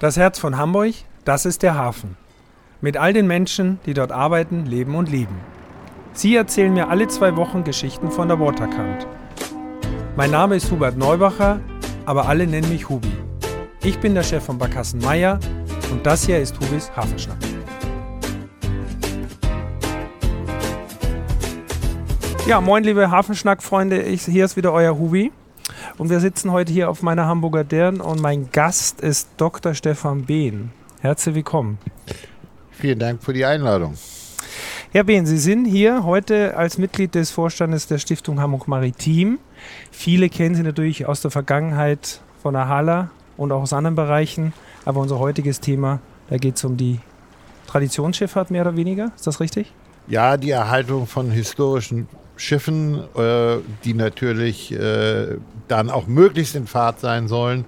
Das Herz von Hamburg, das ist der Hafen. Mit all den Menschen, die dort arbeiten, leben und lieben. Sie erzählen mir alle zwei Wochen Geschichten von der Waterkant. Mein Name ist Hubert Neubacher, aber alle nennen mich Hubi. Ich bin der Chef von Barkassen Meier und das hier ist Hubis Hafenschnack. Ja, moin liebe Hafenschnack-Freunde, hier ist wieder euer Hubi. Und wir sitzen heute hier auf meiner Hamburger Dern und mein Gast ist Dr. Stefan Behn. Herzlich willkommen. Vielen Dank für die Einladung. Herr Behn, Sie sind hier heute als Mitglied des Vorstandes der Stiftung Hamburg Maritim. Viele kennen Sie natürlich aus der Vergangenheit von der Hala und auch aus anderen Bereichen. Aber unser heutiges Thema, da geht es um die Traditionsschifffahrt mehr oder weniger. Ist das richtig? Ja, die Erhaltung von historischen Schiffen, äh, die natürlich äh, dann auch möglichst in Fahrt sein sollen,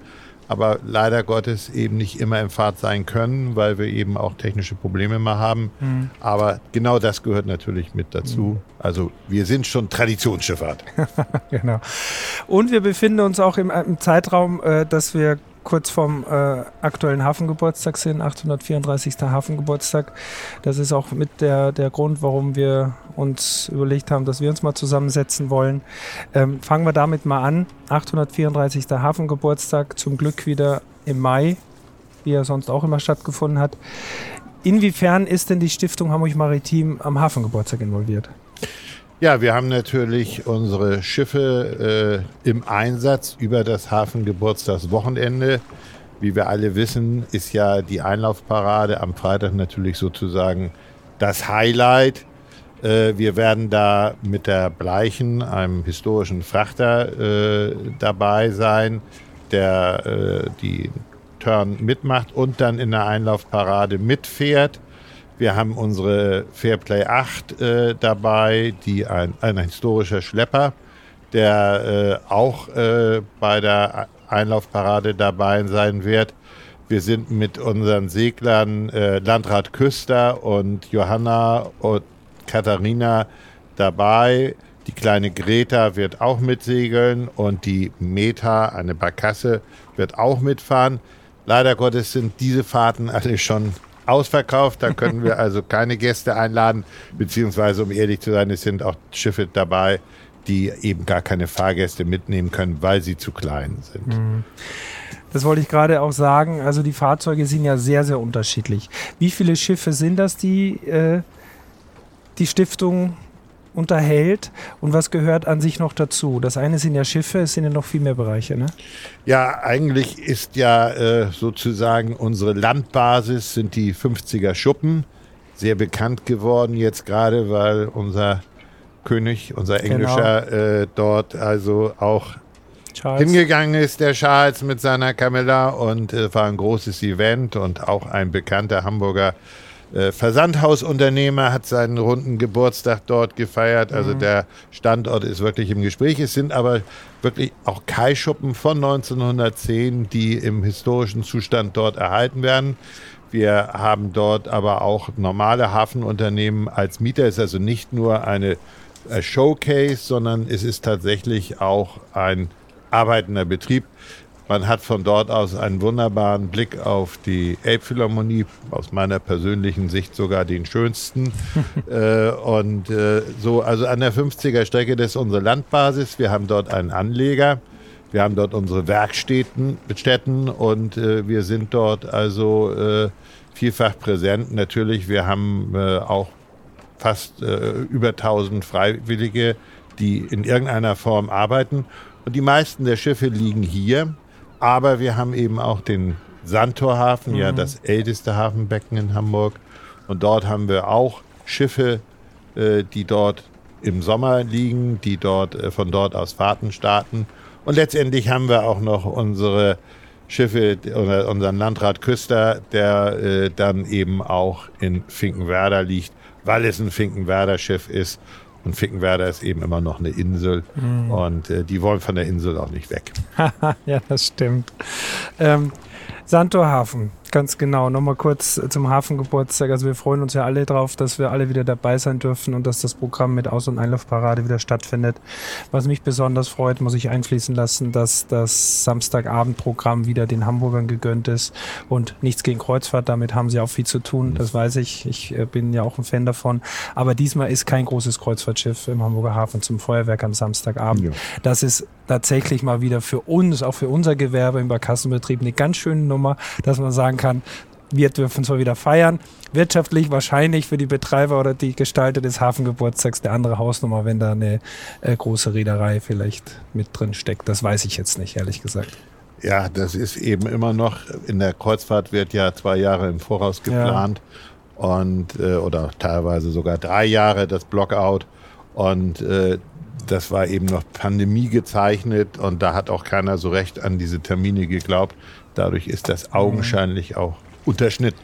aber leider Gottes eben nicht immer in Fahrt sein können, weil wir eben auch technische Probleme mal haben. Mhm. Aber genau das gehört natürlich mit dazu. Mhm. Also wir sind schon Traditionsschifffahrt. genau. Und wir befinden uns auch im, im Zeitraum, äh, dass wir kurz vorm äh, aktuellen Hafengeburtstag sind, 834. Hafengeburtstag. Das ist auch mit der, der Grund, warum wir uns überlegt haben, dass wir uns mal zusammensetzen wollen. Ähm, fangen wir damit mal an. 834. Hafengeburtstag, zum Glück wieder im Mai, wie er sonst auch immer stattgefunden hat. Inwiefern ist denn die Stiftung Hamburg Maritim am Hafengeburtstag involviert? Ja, wir haben natürlich unsere Schiffe äh, im Einsatz über das Hafengeburtstagswochenende. Wie wir alle wissen, ist ja die Einlaufparade am Freitag natürlich sozusagen das Highlight. Äh, wir werden da mit der Bleichen, einem historischen Frachter, äh, dabei sein, der äh, die Turn mitmacht und dann in der Einlaufparade mitfährt. Wir haben unsere Fairplay 8 äh, dabei, die ein, ein historischer Schlepper, der äh, auch äh, bei der Einlaufparade dabei sein wird. Wir sind mit unseren Seglern äh, Landrat Küster und Johanna und Katharina dabei. Die kleine Greta wird auch mitsegeln und die Meta, eine Barkasse, wird auch mitfahren. Leider Gottes sind diese Fahrten alle schon ausverkauft. Da können wir also keine Gäste einladen, beziehungsweise um ehrlich zu sein, es sind auch Schiffe dabei, die eben gar keine Fahrgäste mitnehmen können, weil sie zu klein sind. Mhm. Das wollte ich gerade auch sagen. Also die Fahrzeuge sind ja sehr, sehr unterschiedlich. Wie viele Schiffe sind das, die äh, die Stiftung unterhält und was gehört an sich noch dazu? Das eine sind ja Schiffe, es sind ja noch viel mehr Bereiche, ne? Ja, eigentlich ist ja äh, sozusagen unsere Landbasis sind die 50er Schuppen, sehr bekannt geworden jetzt gerade, weil unser König, unser genau. englischer genau. äh, dort also auch Charles. hingegangen ist, der Charles mit seiner Camilla und äh, war ein großes Event und auch ein bekannter Hamburger äh, Versandhausunternehmer hat seinen runden Geburtstag dort gefeiert. Also mhm. der Standort ist wirklich im Gespräch. Es sind aber wirklich auch Kaischuppen von 1910, die im historischen Zustand dort erhalten werden. Wir haben dort aber auch normale Hafenunternehmen als Mieter. Es ist also nicht nur eine äh, Showcase, sondern es ist tatsächlich auch ein arbeitender Betrieb. Man hat von dort aus einen wunderbaren Blick auf die Elbphilharmonie, aus meiner persönlichen Sicht sogar den schönsten. äh, und äh, so, also an der 50er Strecke, das ist unsere Landbasis. Wir haben dort einen Anleger. Wir haben dort unsere Werkstätten Städten und äh, wir sind dort also äh, vielfach präsent. Natürlich, wir haben äh, auch fast äh, über 1000 Freiwillige, die in irgendeiner Form arbeiten. Und die meisten der Schiffe liegen hier. Aber wir haben eben auch den Sandtorhafen, mhm. ja das älteste Hafenbecken in Hamburg. Und dort haben wir auch Schiffe, äh, die dort im Sommer liegen, die dort äh, von dort aus Fahrten starten. Und letztendlich haben wir auch noch unsere Schiffe, unseren Landrat Küster, der äh, dann eben auch in Finkenwerder liegt, weil es ein Finkenwerder Schiff ist und Fickenwerder ist eben immer noch eine Insel mhm. und äh, die wollen von der Insel auch nicht weg. ja, das stimmt. Ähm, Santorhafen. Ganz genau. Nochmal kurz zum Hafengeburtstag. Also wir freuen uns ja alle drauf, dass wir alle wieder dabei sein dürfen und dass das Programm mit Aus- und Einlaufparade wieder stattfindet. Was mich besonders freut, muss ich einfließen lassen, dass das Samstagabendprogramm wieder den Hamburgern gegönnt ist und nichts gegen Kreuzfahrt. Damit haben sie auch viel zu tun. Das weiß ich. Ich äh, bin ja auch ein Fan davon. Aber diesmal ist kein großes Kreuzfahrtschiff im Hamburger Hafen zum Feuerwerk am Samstagabend. Ja. Das ist tatsächlich mal wieder für uns, auch für unser Gewerbe im Barkassenbetrieb eine ganz schöne Nummer, dass man sagen kann, wir dürfen zwar wieder feiern, wirtschaftlich wahrscheinlich für die Betreiber oder die Gestalter des Hafengeburtstags der andere Hausnummer, wenn da eine äh, große Reederei vielleicht mit drin steckt. Das weiß ich jetzt nicht, ehrlich gesagt. Ja, das ist eben immer noch, in der Kreuzfahrt wird ja zwei Jahre im Voraus geplant ja. und äh, oder teilweise sogar drei Jahre das Blockout. Und äh, das war eben noch Pandemie gezeichnet und da hat auch keiner so recht an diese Termine geglaubt. Dadurch ist das mhm. augenscheinlich auch unterschnitten.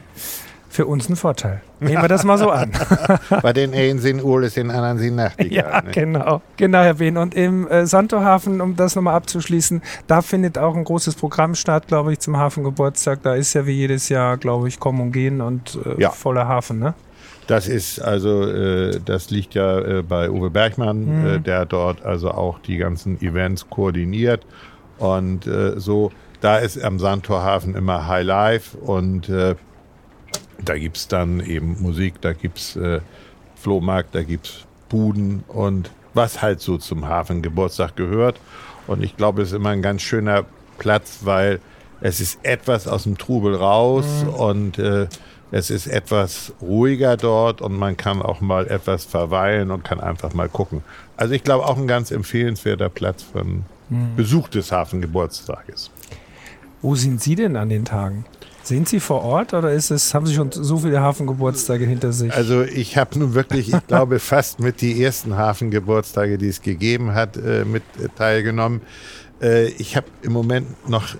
Für uns ein Vorteil. Nehmen wir das mal so an. Bei den einen sind Uhr, den anderen sind Nachtigall. Ja, ne? genau. Genau, Herr Behn. Und im äh, Santohafen, um das nochmal abzuschließen, da findet auch ein großes Programm statt, glaube ich, zum Hafengeburtstag. Da ist ja wie jedes Jahr, glaube ich, Kommen und Gehen und äh, ja. voller Hafen, ne? Das ist also, äh, das liegt ja äh, bei Uwe Bergmann, mhm. äh, der dort also auch die ganzen Events koordiniert. Und äh, so, da ist am Sandtorhafen immer High Life und äh, da gibt es dann eben Musik, da gibt es äh, Flohmarkt, da gibt es Buden und was halt so zum Hafengeburtstag gehört. Und ich glaube, es ist immer ein ganz schöner Platz, weil es ist etwas aus dem Trubel raus mhm. und äh, es ist etwas ruhiger dort und man kann auch mal etwas verweilen und kann einfach mal gucken. Also ich glaube auch ein ganz empfehlenswerter Platz für einen mhm. Besuch des Hafengeburtstages. Wo sind Sie denn an den Tagen? Sind Sie vor Ort oder ist es, haben Sie schon so viele Hafengeburtstage hinter sich? Also ich habe nun wirklich, ich glaube, fast mit die ersten Hafengeburtstage, die es gegeben hat, äh, mit äh, teilgenommen. Äh, ich habe im Moment noch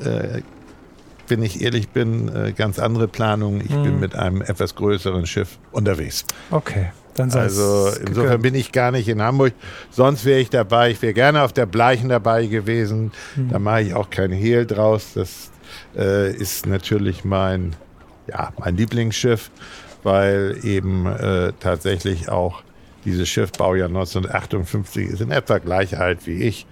wenn ich ehrlich bin, äh, ganz andere Planungen. Ich hm. bin mit einem etwas größeren Schiff unterwegs. Okay. Dann also insofern gegönnt. bin ich gar nicht in Hamburg. Sonst wäre ich dabei. Ich wäre gerne auf der Bleichen dabei gewesen. Hm. Da mache ich auch kein Hehl draus. Das äh, ist natürlich mein, ja, mein Lieblingsschiff, weil eben äh, tatsächlich auch dieses Schiff Baujahr 1958 ist in etwa gleich alt wie ich.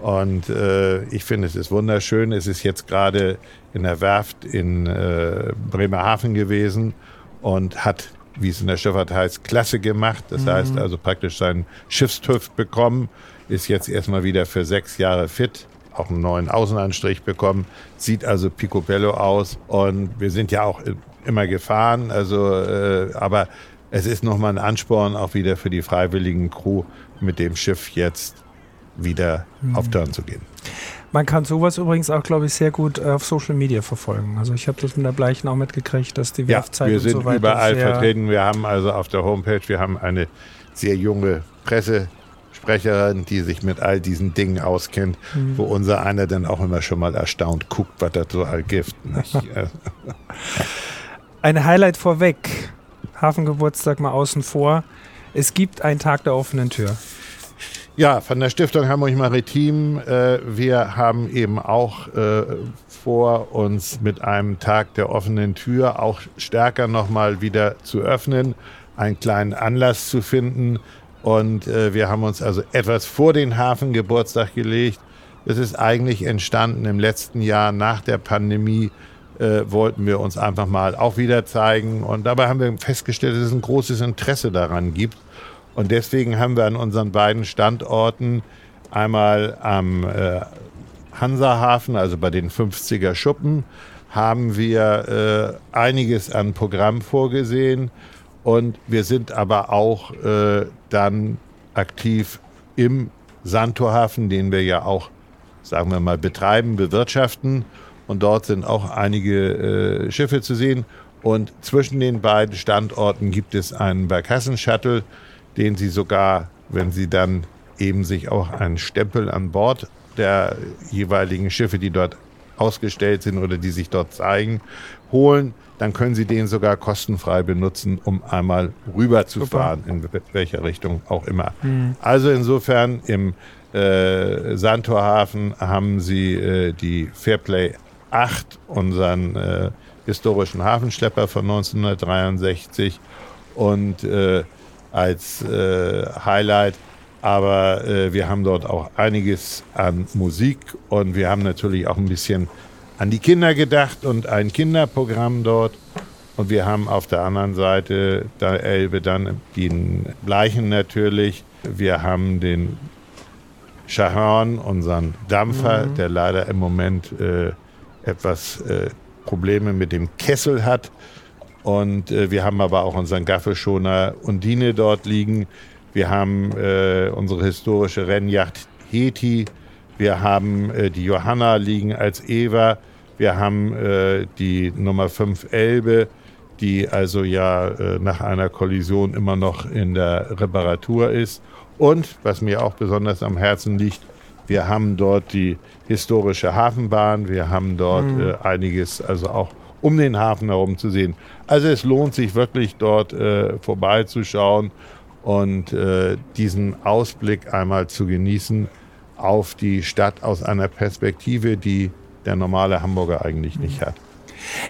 Und äh, ich finde, es ist wunderschön. Es ist jetzt gerade in der Werft in äh, Bremerhaven gewesen und hat, wie es in der Schifffahrt heißt, Klasse gemacht. Das mhm. heißt also praktisch seinen Schiffstüff bekommen, ist jetzt erstmal wieder für sechs Jahre fit, auch einen neuen Außenanstrich bekommen, sieht also picobello aus und wir sind ja auch immer gefahren, also äh, aber es ist nochmal ein Ansporn auch wieder für die freiwilligen Crew mit dem Schiff jetzt wieder mhm. auf Turn zu gehen. Man kann sowas übrigens auch, glaube ich, sehr gut äh, auf Social Media verfolgen. Also ich habe das mit der Bleichen auch mitgekriegt, dass die Werfzeit ja, wir sind so überall vertreten. Wir haben also auf der Homepage, wir haben eine sehr junge Pressesprecherin, die sich mit all diesen Dingen auskennt, mhm. wo unser einer dann auch immer schon mal erstaunt guckt, was das so all gibt. Ein Highlight vorweg. Hafengeburtstag mal außen vor. Es gibt einen Tag der offenen Tür. Ja, von der Stiftung Hamburg Maritim. Äh, wir haben eben auch äh, vor, uns mit einem Tag der offenen Tür auch stärker nochmal wieder zu öffnen, einen kleinen Anlass zu finden. Und äh, wir haben uns also etwas vor den Hafengeburtstag gelegt. Es ist eigentlich entstanden im letzten Jahr nach der Pandemie. Wollten wir uns einfach mal auch wieder zeigen. Und dabei haben wir festgestellt, dass es ein großes Interesse daran gibt. Und deswegen haben wir an unseren beiden Standorten einmal am äh, Hansahafen, also bei den 50er Schuppen, haben wir äh, einiges an Programm vorgesehen. Und wir sind aber auch äh, dann aktiv im Sandtorhafen, den wir ja auch, sagen wir mal, betreiben, bewirtschaften. Und dort sind auch einige äh, Schiffe zu sehen. Und zwischen den beiden Standorten gibt es einen Barkassen-Shuttle, den sie sogar, wenn sie dann eben sich auch einen Stempel an Bord der jeweiligen Schiffe, die dort ausgestellt sind oder die sich dort zeigen, holen, dann können Sie den sogar kostenfrei benutzen, um einmal rüber zu fahren, in welcher Richtung auch immer. Mhm. Also insofern im äh, Sandtorhafen haben Sie äh, die Fairplay 8, unseren äh, historischen Hafenschlepper von 1963 und äh, als äh, Highlight. Aber äh, wir haben dort auch einiges an Musik und wir haben natürlich auch ein bisschen an die Kinder gedacht und ein Kinderprogramm dort. Und wir haben auf der anderen Seite der Elbe dann den Bleichen natürlich. Wir haben den Schahorn, unseren Dampfer, mhm. der leider im Moment äh, etwas äh, Probleme mit dem Kessel hat. Und äh, wir haben aber auch unseren Gaffelschoner Undine dort liegen. Wir haben äh, unsere historische Rennjacht Heti. Wir haben äh, die Johanna liegen als Eva. Wir haben äh, die Nummer 5 Elbe, die also ja äh, nach einer Kollision immer noch in der Reparatur ist. Und was mir auch besonders am Herzen liegt, wir haben dort die historische Hafenbahn, wir haben dort mhm. äh, einiges, also auch um den Hafen herum zu sehen. Also es lohnt sich wirklich dort äh, vorbeizuschauen und äh, diesen Ausblick einmal zu genießen auf die Stadt aus einer Perspektive, die der normale Hamburger eigentlich nicht hat.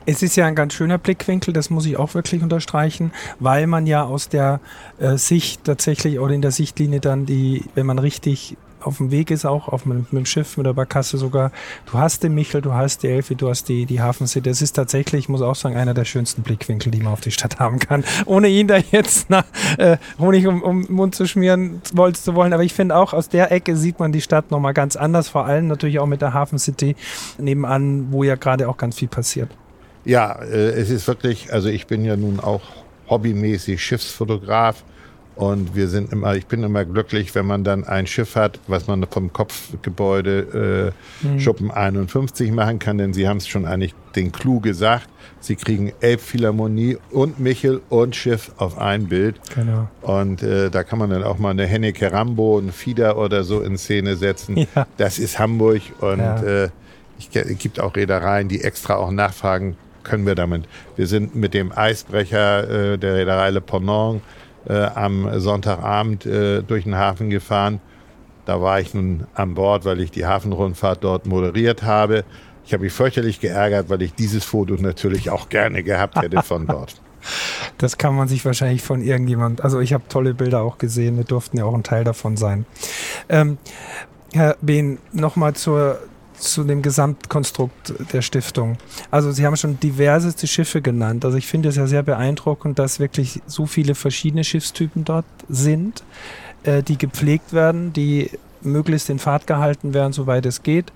Es ist ja ein ganz schöner Blickwinkel, das muss ich auch wirklich unterstreichen, weil man ja aus der äh, Sicht tatsächlich oder in der Sichtlinie dann die, wenn man richtig auf dem Weg ist, auch auf mit, mit dem Schiff, mit der Barkasse sogar. Du hast den Michel, du hast die Elfi, du hast die, die Hafencity. Das ist tatsächlich, ich muss auch sagen, einer der schönsten Blickwinkel, die man auf die Stadt haben kann. Ohne ihn da jetzt nach äh, Honig um, um Mund zu schmieren wolltest zu wollen. Aber ich finde auch, aus der Ecke sieht man die Stadt nochmal ganz anders, vor allem natürlich auch mit der Hafencity nebenan, wo ja gerade auch ganz viel passiert. Ja, äh, es ist wirklich, also ich bin ja nun auch hobbymäßig Schiffsfotograf und wir sind immer, ich bin immer glücklich, wenn man dann ein Schiff hat, was man vom Kopfgebäude äh, mhm. Schuppen 51 machen kann, denn Sie haben es schon eigentlich den Clou gesagt. Sie kriegen Elbphilharmonie und Michel und Schiff auf ein Bild. Genau. Und äh, da kann man dann auch mal eine Henneke Rambo, ein Fieder oder so in Szene setzen. Ja. Das ist Hamburg und ja. äh, es gibt auch Reedereien, die extra auch nachfragen, können wir damit. Wir sind mit dem Eisbrecher äh, der Reederei Le Ponant äh, am Sonntagabend äh, durch den Hafen gefahren. Da war ich nun an Bord, weil ich die Hafenrundfahrt dort moderiert habe. Ich habe mich fürchterlich geärgert, weil ich dieses Foto natürlich auch gerne gehabt hätte von dort. Das kann man sich wahrscheinlich von irgendjemand. Also ich habe tolle Bilder auch gesehen. Wir durften ja auch ein Teil davon sein. Ähm, Herr Behn, nochmal zur zu dem Gesamtkonstrukt der Stiftung. Also Sie haben schon diverseste Schiffe genannt. Also ich finde es ja sehr beeindruckend, dass wirklich so viele verschiedene Schiffstypen dort sind, äh, die gepflegt werden, die möglichst in Fahrt gehalten werden, soweit es geht.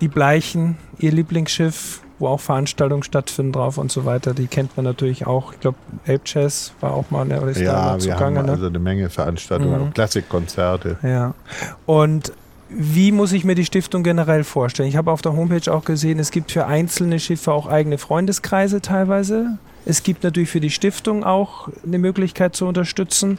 Die Bleichen, Ihr Lieblingsschiff, wo auch Veranstaltungen stattfinden drauf und so weiter, die kennt man natürlich auch. Ich glaube, Ape Chess war auch mal, ist ja, wir zugange, haben ne? also eine Menge Veranstaltungen, mhm. Klassikkonzerte. Ja. Und wie muss ich mir die Stiftung generell vorstellen? Ich habe auf der Homepage auch gesehen, es gibt für einzelne Schiffe auch eigene Freundeskreise teilweise. Es gibt natürlich für die Stiftung auch eine Möglichkeit zu unterstützen.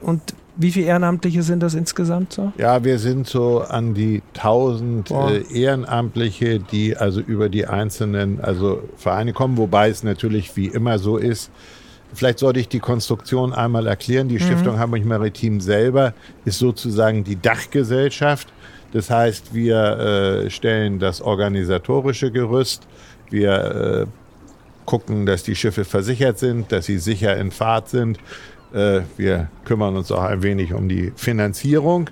Und wie viele Ehrenamtliche sind das insgesamt so? Ja, wir sind so an die 1000 äh, Ehrenamtliche, die also über die einzelnen also Vereine kommen, wobei es natürlich wie immer so ist. Vielleicht sollte ich die Konstruktion einmal erklären. Die mhm. Stiftung Hamburg Maritim selber ist sozusagen die Dachgesellschaft das heißt, wir äh, stellen das organisatorische Gerüst, wir äh, gucken, dass die Schiffe versichert sind, dass sie sicher in Fahrt sind. Äh, wir kümmern uns auch ein wenig um die Finanzierung.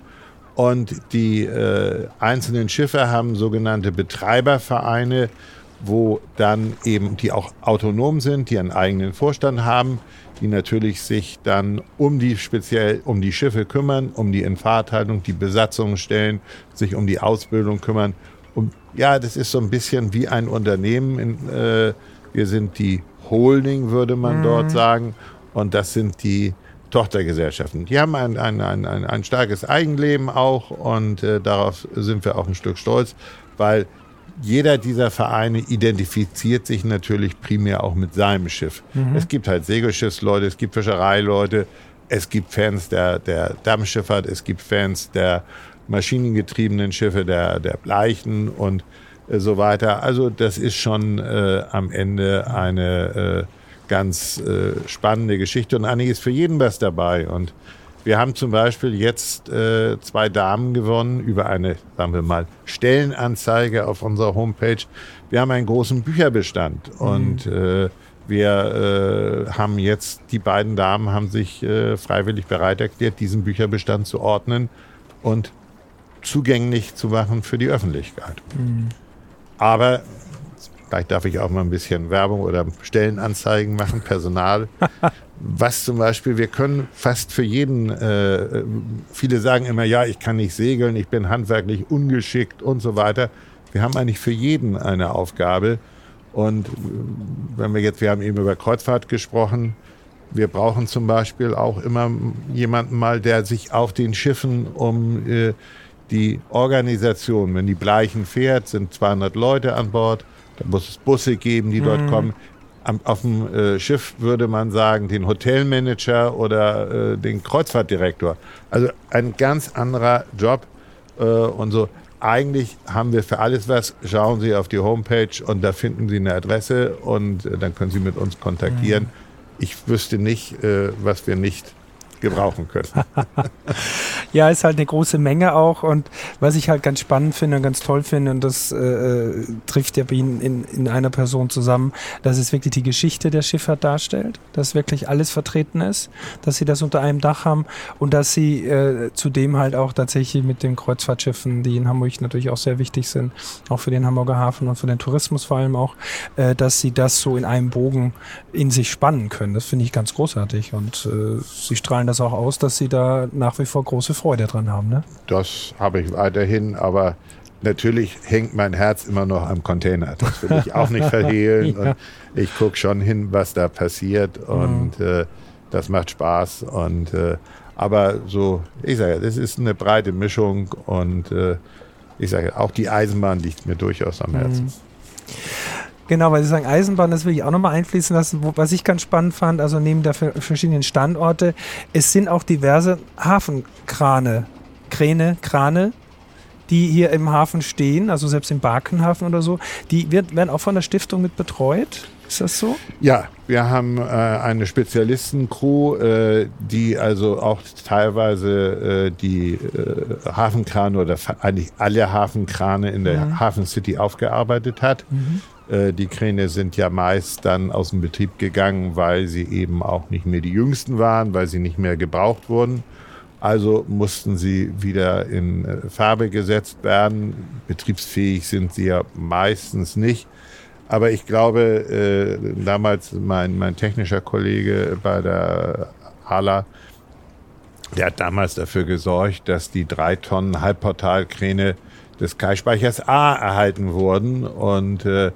Und die äh, einzelnen Schiffe haben sogenannte Betreibervereine, wo dann eben die auch autonom sind, die einen eigenen Vorstand haben, die natürlich sich dann um die speziell um die Schiffe kümmern, um die Infahrthaltung, die Besatzung stellen, sich um die Ausbildung kümmern. Und ja, das ist so ein bisschen wie ein Unternehmen. In, äh, wir sind die Holding, würde man mhm. dort sagen. Und das sind die Tochtergesellschaften. Die haben ein, ein, ein, ein, ein starkes Eigenleben auch und äh, darauf sind wir auch ein Stück stolz, weil jeder dieser Vereine identifiziert sich natürlich primär auch mit seinem Schiff. Mhm. Es gibt halt Segelschiffsleute, es gibt Fischereileute, es gibt Fans der, der Dampfschifffahrt, es gibt Fans der maschinengetriebenen Schiffe, der, der Bleichen und äh, so weiter. Also das ist schon äh, am Ende eine äh, ganz äh, spannende Geschichte und einiges für jeden was dabei. Und Wir haben zum Beispiel jetzt äh, zwei Damen gewonnen über eine, sagen wir mal, Stellenanzeige auf unserer Homepage. Wir haben einen großen Bücherbestand mhm. und äh, wir äh, haben jetzt, die beiden Damen haben sich äh, freiwillig bereit erklärt, diesen Bücherbestand zu ordnen und zugänglich zu machen für die Öffentlichkeit. Mhm. Aber vielleicht darf ich auch mal ein bisschen Werbung oder Stellenanzeigen machen, Personal. Was zum Beispiel, wir können fast für jeden, äh, viele sagen immer, ja, ich kann nicht segeln, ich bin handwerklich ungeschickt und so weiter. Wir haben eigentlich für jeden eine Aufgabe. Und wenn wir jetzt, wir haben eben über Kreuzfahrt gesprochen, wir brauchen zum Beispiel auch immer jemanden mal, der sich auf den Schiffen um äh, die Organisation, wenn die Bleichen fährt, sind 200 Leute an Bord, da muss es Busse geben, die dort mhm. kommen. Am, auf dem äh, Schiff würde man sagen, den Hotelmanager oder äh, den Kreuzfahrtdirektor. Also ein ganz anderer Job äh, und so. Eigentlich haben wir für alles was. Schauen Sie auf die Homepage und da finden Sie eine Adresse und äh, dann können Sie mit uns kontaktieren. Mhm. Ich wüsste nicht, äh, was wir nicht gebrauchen können. ja, ist halt eine große Menge auch und was ich halt ganz spannend finde und ganz toll finde und das äh, trifft ja bei Ihnen in, in einer Person zusammen, dass es wirklich die Geschichte der Schifffahrt darstellt, dass wirklich alles vertreten ist, dass Sie das unter einem Dach haben und dass Sie äh, zudem halt auch tatsächlich mit den Kreuzfahrtschiffen, die in Hamburg natürlich auch sehr wichtig sind, auch für den Hamburger Hafen und für den Tourismus vor allem auch, äh, dass Sie das so in einem Bogen in sich spannen können. Das finde ich ganz großartig und äh, Sie strahlen das auch aus, dass Sie da nach wie vor große Freude dran haben. Ne? Das habe ich weiterhin, aber natürlich hängt mein Herz immer noch am Container. Das will ich auch nicht verhehlen. ja. ich gucke schon hin, was da passiert und mhm. äh, das macht Spaß. Und, äh, aber so, ich sage, das ist eine breite Mischung und äh, ich sage, auch die Eisenbahn liegt mir durchaus am Herzen. Mhm. Genau, weil Sie sagen Eisenbahn, das will ich auch nochmal einfließen lassen. Wo, was ich ganz spannend fand, also neben der verschiedenen Standorte, es sind auch diverse Hafenkrane, Kräne, Krane, die hier im Hafen stehen, also selbst im Barkenhafen oder so, die wird, werden auch von der Stiftung mit betreut. Ist das so? Ja, wir haben äh, eine Spezialistencrew, äh, die also auch teilweise äh, die äh, Hafenkrane oder eigentlich alle Hafenkrane in der mhm. Hafen City aufgearbeitet hat. Mhm. Äh, die Kräne sind ja meist dann aus dem Betrieb gegangen, weil sie eben auch nicht mehr die jüngsten waren, weil sie nicht mehr gebraucht wurden. Also mussten sie wieder in äh, Farbe gesetzt werden. Betriebsfähig sind sie ja meistens nicht. Aber ich glaube, äh, damals mein, mein technischer Kollege bei der HALA, der hat damals dafür gesorgt, dass die drei Tonnen Halbportalkräne des Kai-Speichers A erhalten wurden. Und äh,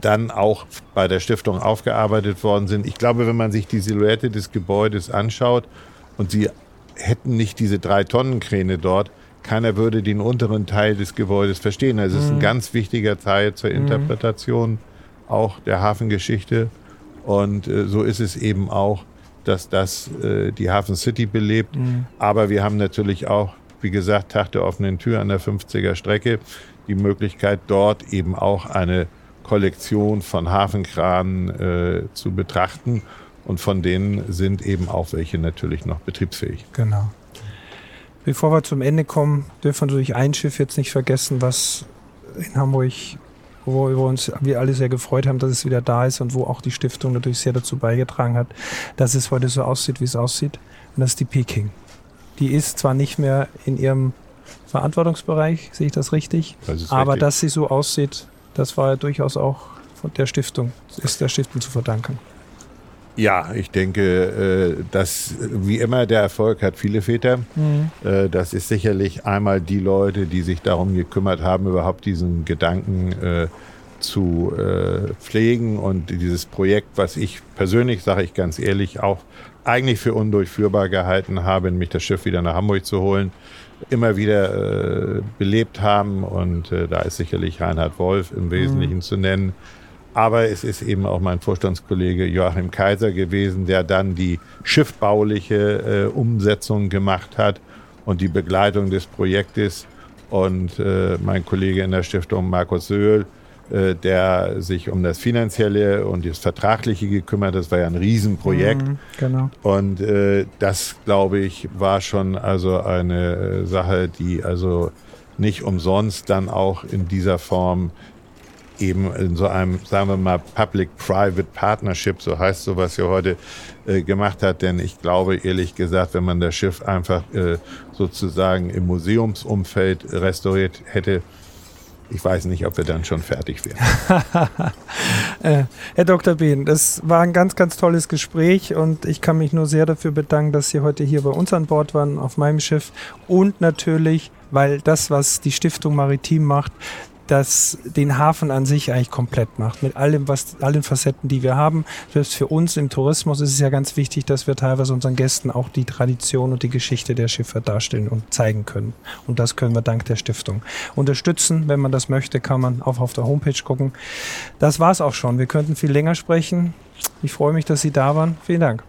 dann auch bei der Stiftung aufgearbeitet worden sind. Ich glaube, wenn man sich die Silhouette des Gebäudes anschaut und sie hätten nicht diese drei Tonnen Kräne dort, keiner würde den unteren Teil des Gebäudes verstehen. Also es ist ein mhm. ganz wichtiger Teil zur mhm. Interpretation auch der Hafengeschichte. Und äh, so ist es eben auch, dass das äh, die Hafen City belebt. Mhm. Aber wir haben natürlich auch, wie gesagt, Tag der offenen Tür an der 50er Strecke die Möglichkeit, dort eben auch eine Kollektion von Hafenkranen äh, zu betrachten. Und von denen sind eben auch welche natürlich noch betriebsfähig. Genau. Bevor wir zum Ende kommen, dürfen wir natürlich ein Schiff jetzt nicht vergessen, was in Hamburg, wo wir uns wir alle sehr gefreut haben, dass es wieder da ist und wo auch die Stiftung natürlich sehr dazu beigetragen hat, dass es heute so aussieht, wie es aussieht. Und das ist die Peking. Die ist zwar nicht mehr in ihrem Verantwortungsbereich, sehe ich das richtig? Das Aber richtig. dass sie so aussieht, das war ja durchaus auch von der Stiftung, ist der Stiftung zu verdanken. Ja, ich denke, äh, dass wie immer der Erfolg hat viele Väter. Mhm. Äh, das ist sicherlich einmal die Leute, die sich darum gekümmert haben, überhaupt diesen Gedanken äh, zu pflegen und dieses Projekt, was ich persönlich, sage ich ganz ehrlich, auch eigentlich für undurchführbar gehalten habe, nämlich das Schiff wieder nach Hamburg zu holen, immer wieder äh, belebt haben. Und äh, da ist sicherlich Reinhard Wolf im Wesentlichen mhm. zu nennen. Aber es ist eben auch mein Vorstandskollege Joachim Kaiser gewesen, der dann die schiffbauliche äh, Umsetzung gemacht hat und die Begleitung des Projektes. Und äh, mein Kollege in der Stiftung Markus Söhl, der sich um das Finanzielle und das Vertragliche gekümmert. Das war ja ein Riesenprojekt. Mhm, genau. Und äh, das, glaube ich, war schon also eine äh, Sache, die also nicht umsonst dann auch in dieser Form eben in so einem, sagen wir mal, Public-Private Partnership, so heißt sowas ja heute, äh, gemacht hat. Denn ich glaube, ehrlich gesagt, wenn man das Schiff einfach äh, sozusagen im Museumsumfeld restauriert hätte, ich weiß nicht, ob wir dann schon fertig wären. äh, Herr Dr. Behn, das war ein ganz, ganz tolles Gespräch und ich kann mich nur sehr dafür bedanken, dass Sie heute hier bei uns an Bord waren, auf meinem Schiff und natürlich, weil das, was die Stiftung Maritim macht, das den Hafen an sich eigentlich komplett macht. Mit allem, was, allen Facetten, die wir haben. Selbst für uns im Tourismus ist es ja ganz wichtig, dass wir teilweise unseren Gästen auch die Tradition und die Geschichte der Schiffe darstellen und zeigen können. Und das können wir dank der Stiftung unterstützen. Wenn man das möchte, kann man auch auf der Homepage gucken. Das war's auch schon. Wir könnten viel länger sprechen. Ich freue mich, dass Sie da waren. Vielen Dank.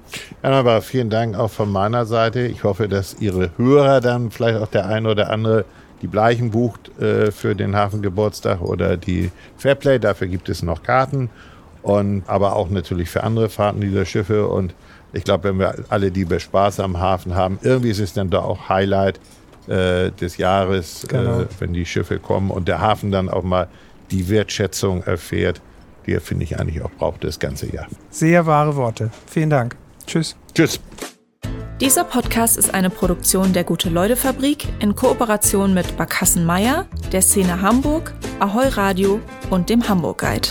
Ja, aber vielen Dank auch von meiner Seite. Ich hoffe, dass Ihre Hörer dann vielleicht auch der eine oder andere die Bleichen bucht äh, für den Hafengeburtstag oder die Fairplay. Dafür gibt es noch Karten. Und, aber auch natürlich für andere Fahrten dieser Schiffe. Und ich glaube, wenn wir alle, die wir Spaß am Hafen haben, irgendwie ist es dann da auch Highlight äh, des Jahres, äh, genau. äh, wenn die Schiffe kommen und der Hafen dann auch mal die Wertschätzung erfährt, die er, finde ich, eigentlich auch braucht das ganze Jahr. Sehr wahre Worte. Vielen Dank. Tschüss. Tschüss. Dieser Podcast ist eine Produktion der Gute-Leute-Fabrik in Kooperation mit Barkassen Meier, der Szene Hamburg, Ahoi Radio und dem Hamburg Guide.